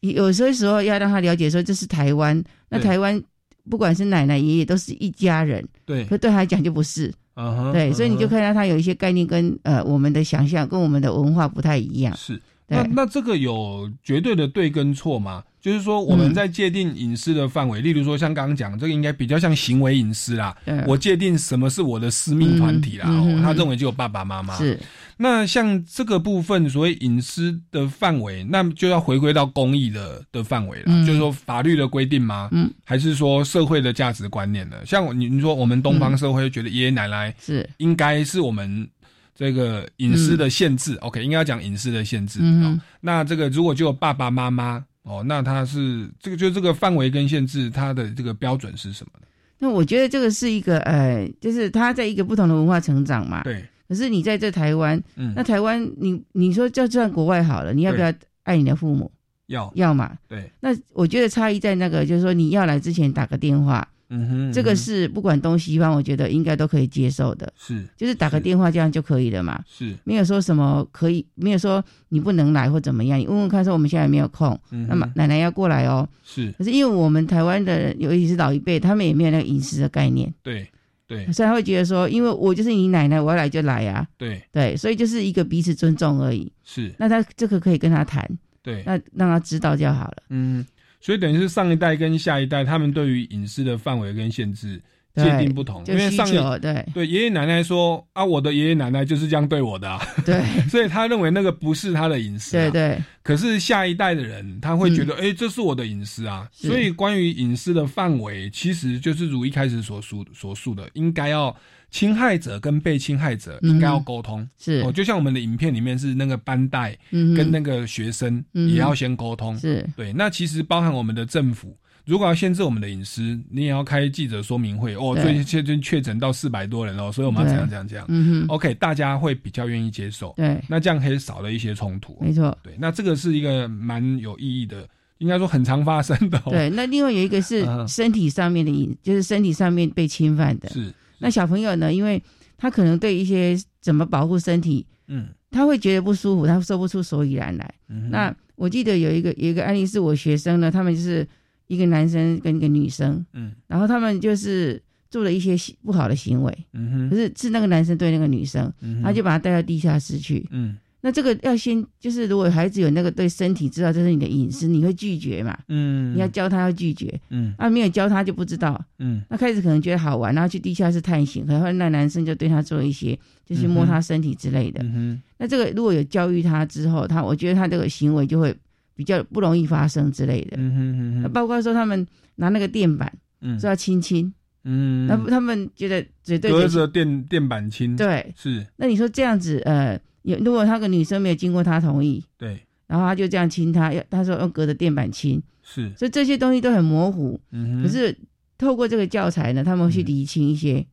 有些时候要让他了解说这是台湾，那台湾不管是奶奶爷爷都是一家人，对。可对他来讲就不是。嗯哼对，所以你就看到他有一些概念跟呃我们的想象跟我们的文化不太一样。是。那那这个有绝对的对跟错吗？就是说我们嗯在界定隐私的范围，例如说像刚刚讲，这个应该比较像行为隐私啦。我界定什么是我的私密团体啦，嗯嗯嗯哦他认为就有爸爸妈妈。是。那像这个部分，所谓隐私的范围，那就要回归到公益的的范围了，嗯就是说法律的规定吗？嗯，还是说社会的价值观念呢？像我你你说我们东方社会觉得爷爷奶奶是应该是我们这个隐私的限制、o k 应该要讲隐私的限制。嗯哦，那这个如果就有爸爸妈妈哦，那他是这个就这个范围跟限制，它的这个标准是什么呢？那我觉得这个是一个呃，就是他在一个不同的文化成长嘛。对。可是你在这台湾，嗯那台湾你你说就算国外好了，你要不要爱你的父母？要要嘛。对，那我觉得差异在那个，就是说你要来之前打个电话，嗯哼，这个是不管东西方，我觉得应该都可以接受的。是就是打个电话这样就可以了嘛。是没有说什么可以，没有说你不能来或怎么样，你问问看说我们现在有没有空，嗯那么奶奶要过来哦。是可是因为我们台湾的人，尤其是老一辈，他们也没有那个隐私的概念，对对所以他会觉得说，因为我就是你奶奶，我要来就来啊。对对，所以就是一个彼此尊重而已。是，那他这个可以跟他谈，对，那让他知道就好了。嗯，所以等于是上一代跟下一代，他们对于隐私的范围跟限制界定不同，因为上一求对对爷爷奶奶说啊，我的爷爷奶奶就是这样对我的、啊，对，所以他认为那个不是他的隐私、啊，对对。可是下一代的人，他会觉得，哎、这是我的隐私啊。所以关于隐私的范围，其实就是如一开始所述所述的，应该要侵害者跟被侵害者嗯应该要沟通。是哦，就像我们的影片里面是那个班带嗯哼跟那个学生也要先沟通。是对，那其实包含我们的政府。如果要限制我们的隐私，你也要开记者说明会哦。最近确诊确诊到四百多人哦，所以我们要怎样对怎样怎样。嗯哼 OK，大家会比较愿意接受。对那这样可以少了一些冲突。没错。对，那这个是一个蛮有意义的，应该说很常发生的、哦。对，那另外有一个是嗯身体上面的隐，就是身体上面被侵犯的。是。那小朋友呢，因为他可能对一些怎么保护身体，嗯，他会觉得不舒服，他说不出所以然来。嗯那我记得有一个有一个案例是我学生呢，他们就是一个男生跟一个女生，嗯。然后他们就是做了一些不好的行为，嗯哼，可是是那个男生对那个女生，嗯他就把他带到地下室去。嗯。那这个要先就是，如果孩子有那个对身体知道这是你的隐私，你会拒绝嘛？嗯，你要教他要拒绝，嗯。啊，没有教他就不知道，嗯。那开始可能觉得好玩，然后去地下室探险，然后那男生就对他做一些，就是摸他身体之类的。嗯哼，那这个如果有教育他之后，他我觉得他这个行为就会比较不容易发生之类的。嗯哼嗯哼，包括说他们拿那个垫板，嗯。说要亲亲，嗯，那他们觉得嘴对嘴隔着电电板亲，对，是，那你说这样子，呃，有如果那个女生没有经过他同意，对，然后他就这样亲他，要他说用隔着垫板亲，是，所以这些东西都很模糊。嗯哼，可是透过这个教材呢，他们会去理清一些，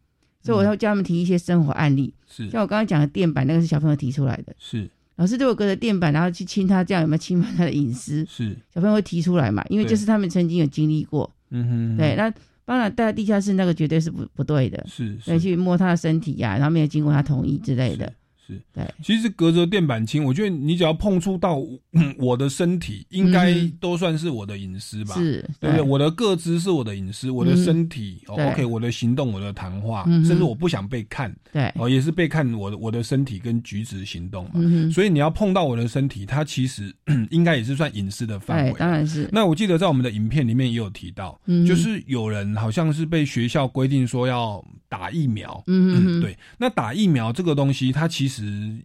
所以我要教他们提一些生活案例。是。像我刚刚讲的垫板，那个是小朋友提出来的。是老师对我隔着垫板，然后去亲他，这样有没有侵犯他的隐私？是，小朋友会提出来嘛？因为对就是他们曾经有经历过。嗯哼，对，那当然带到地下室那个绝对是不不对的，是对，去摸他的身体呀、然后没有经过他同意之类的，是，对，其实隔着电板清，我觉得你只要碰触到嗯我的身体，应该嗯都算是我的隐私吧？是对不对？我的个资是我的隐私，我的嗯身体、哦，OK，我的行动，我的谈话，嗯甚至我不想被看，对哦，也是被看我的我的身体跟举止行动嘛。嗯所以你要碰到我的身体，它其实 应该也是算隐私的范围，。当然是，那我记得在我们的影片里面也有提到，嗯就是有人好像是被学校规定说要打疫苗，嗯哼哼对。那打疫苗这个东西，它其实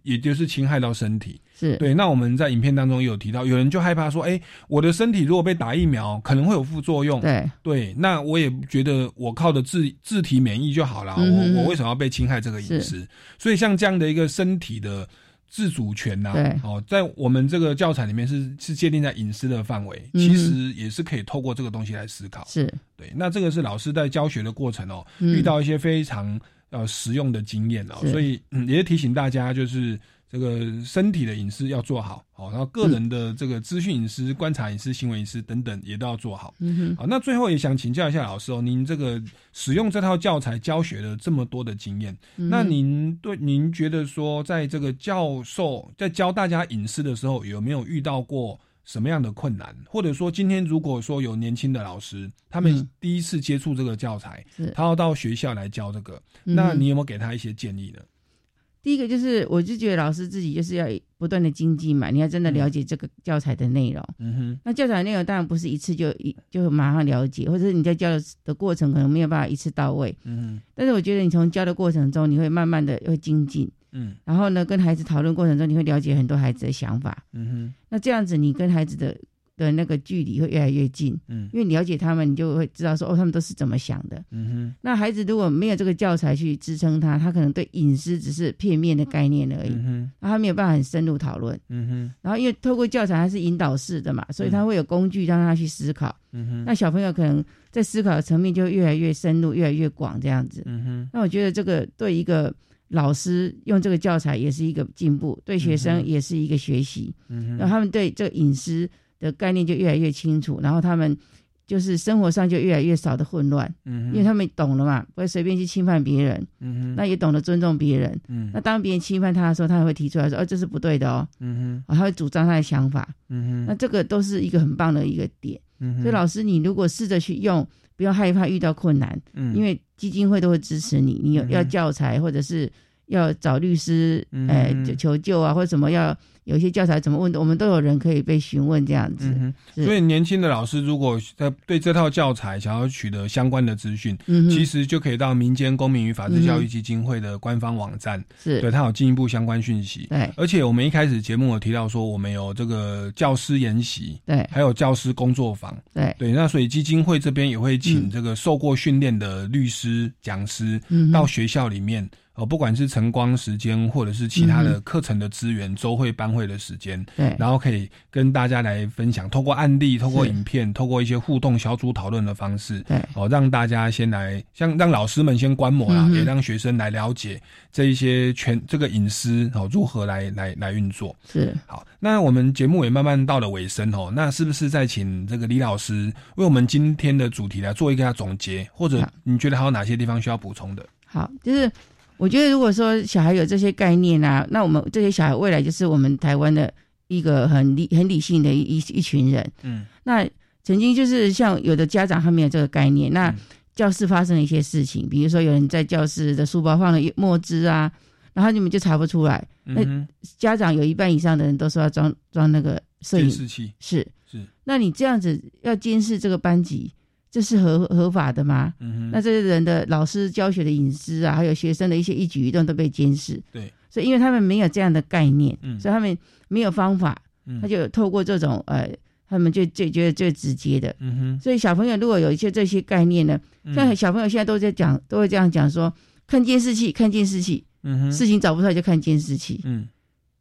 也就是侵害到身体，是对。那我们在影片当中也有提到，有人就害怕说，哎、我的身体如果被打疫苗，可能会有副作用，对对。那我也觉得我靠的自自体免疫就好了，我我为什么要被侵害这个隐私？所以像这样的一个身体的。自主权呐、对哦，在我们这个教材里面是是界定在隐私的范围，嗯其实也是可以透过这个东西来思考。是，对，那这个是老师在教学的过程哦，嗯遇到一些非常呃实用的经验哦，所以、嗯、也是提醒大家，就是这个身体的隐私要做好，好、然后个人的这个资讯隐私、观察隐私、行为隐私等等也都要做好。嗯哼，好，那最后也想请教一下老师哦，您这个使用这套教材教学了这么多的经验，嗯那您对您觉得说，在这个教授在教大家隐私的时候，有没有遇到过什么样的困难？或者说，今天如果说有年轻的老师，他们嗯第一次接触这个教材，是他要到学校来教这个，嗯那你有没有给他一些建议呢？第一个就是，我就觉得老师自己就是要不断的精进嘛，你要真的了解这个教材的内容。嗯哼，那教材内容当然不是一次就一就马上了解，或者是你在教的过程可能没有办法一次到位。嗯但是我觉得你从教的过程中，你会慢慢的会精进，嗯然后呢，跟孩子讨论过程中，你会了解很多孩子的想法。嗯哼那这样子，你跟孩子的的那个距离会越来越近，嗯因为你了解他们，你就会知道说哦，他们都是怎么想的。嗯哼那孩子如果没有这个教材去支撑他，他可能对隐私只是片面的概念而已，嗯哼那他没有办法很深入讨论。嗯哼然后因为透过教材它是引导式的嘛，所以他会有工具让他去思考。嗯哼那小朋友可能在思考的层面就越来越深入，越来越广这样子。嗯哼那我觉得这个对一个老师用这个教材也是一个进步，对学生也是一个学习。嗯然后他们对这个隐私的概念就越来越清楚，然后他们就是生活上就越来越少的混乱，嗯因为他们懂了嘛，不会随便去侵犯别人，嗯那也懂得尊重别人。嗯那当别人侵犯他的时候，他也会提出来说：“哦，这是不对的哦。”嗯哼，他会主张他的想法。嗯那这个都是一个很棒的一个点。嗯所以老师，你如果试着去用，不要害怕遇到困难，嗯因为基金会都会支持你。你有嗯要教材或者是要找律师，哎呃，求求救啊，或者什么要有一些教材怎么问，我们都有人可以被询问这样子。嗯所以年轻的老师如果在对这套教材想要取得相关的资讯，嗯其实就可以到民间公民与法治教育基金会的官方网站，是对它有进一步相关讯息。对而且我们一开始节目有提到说，我们有这个教师研习，对还有教师工作坊，对对。那所以基金会这边也会请这个受过训练的律师、讲师嗯到学校里面。呃，不管是晨光时间，或者是其他的课程的资源、周会、班会的时间，嗯对。然后可以跟大家来分享，透过案例、透过影片、透过一些互动小组讨论的方式，对，哦，让大家先来，像让老师们先观摩啦，嗯也让学生来了解这一些全这个隐私哦如何来来来运作。是。好，那我们节目也慢慢到了尾声哦，那是不是再请这个李老师为我们今天的主题来做一个总结，或者你觉得还有哪些地方需要补充的？好，就是我觉得如果说小孩有这些概念啊，那我们这些小孩未来就是我们台湾的一个很理很理性的一一一群人。嗯那曾经就是像有的家长他没有这个概念，嗯那教室发生了一些事情，比如说有人在教室的书包放了墨汁啊，然后你们就查不出来。那家长有一半以上的人都说要装装那个摄影监视器是是，那你这样子要监视这个班级，这是合合法的吗？嗯哼。那这些人的老师教学的隐私啊，还有学生的一些一举一动都被监视。对，所以因为他们没有这样的概念，嗯。所以他们没有方法，嗯。他就透过这种呃，他们就最觉得最直接的。嗯哼。所以小朋友如果有一些这些概念呢，嗯。像小朋友现在都在讲，都会这样讲说，看监视器，看监视器，嗯哼。事情找不出来就看监视器。嗯，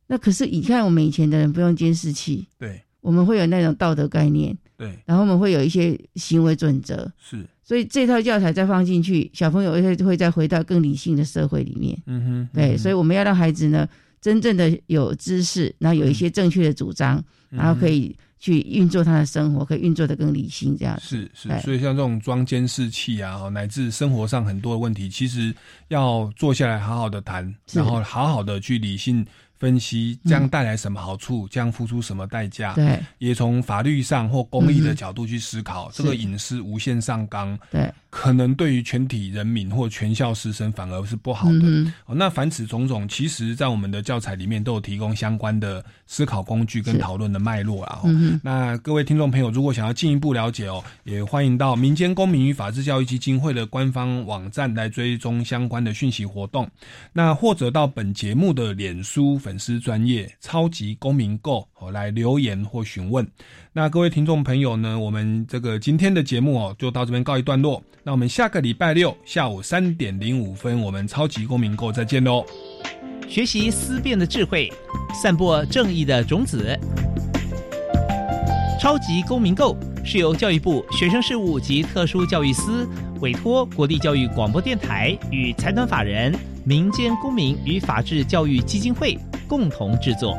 那可是你看我们以前的人不用监视器，对。我们会有那种道德概念，对。然后我们会有一些行为准则，是，所以这套教材再放进去，小朋友会会再回到更理性的社会里面。嗯哼对，嗯所以我们要让孩子呢真正的有知识，然后有一些正确的主张，嗯然后可以去运作他的生活，可以运作的更理性这样。子。是是，所以像这种装监视器啊，哦乃至生活上很多的问题，其实要坐下来好好的谈，然后好好的去理性分析，这样带来什么好处，这样付出什么代价。对也从法律上或公益的嗯角度去思考，是这个隐私无限上纲，对，可能对于全体人民或全校师生反而是不好的。嗯哦，那凡此种种，其实在我们的教材里面都有提供相关的思考工具跟讨论的脉络啊。那各位听众朋友，如果想要进一步了解哦，也欢迎到民间公民与法治教育基金会的官方网站来追踪相关的讯息活动。那或者到本节目的脸书粉丝专业超级公民购哦来留言或询问。那各位听众朋友呢，我们这个今天的节目哦就到这边告一段落。那我们下个礼拜六下午三点零五分，我们超级公民购再见喽。学习思辨的智慧，散播正义的种子。超级公民购是由教育部学生事务及特殊教育司委托国立教育广播电台与财团法人民间公民与法治教育基金会共同制作。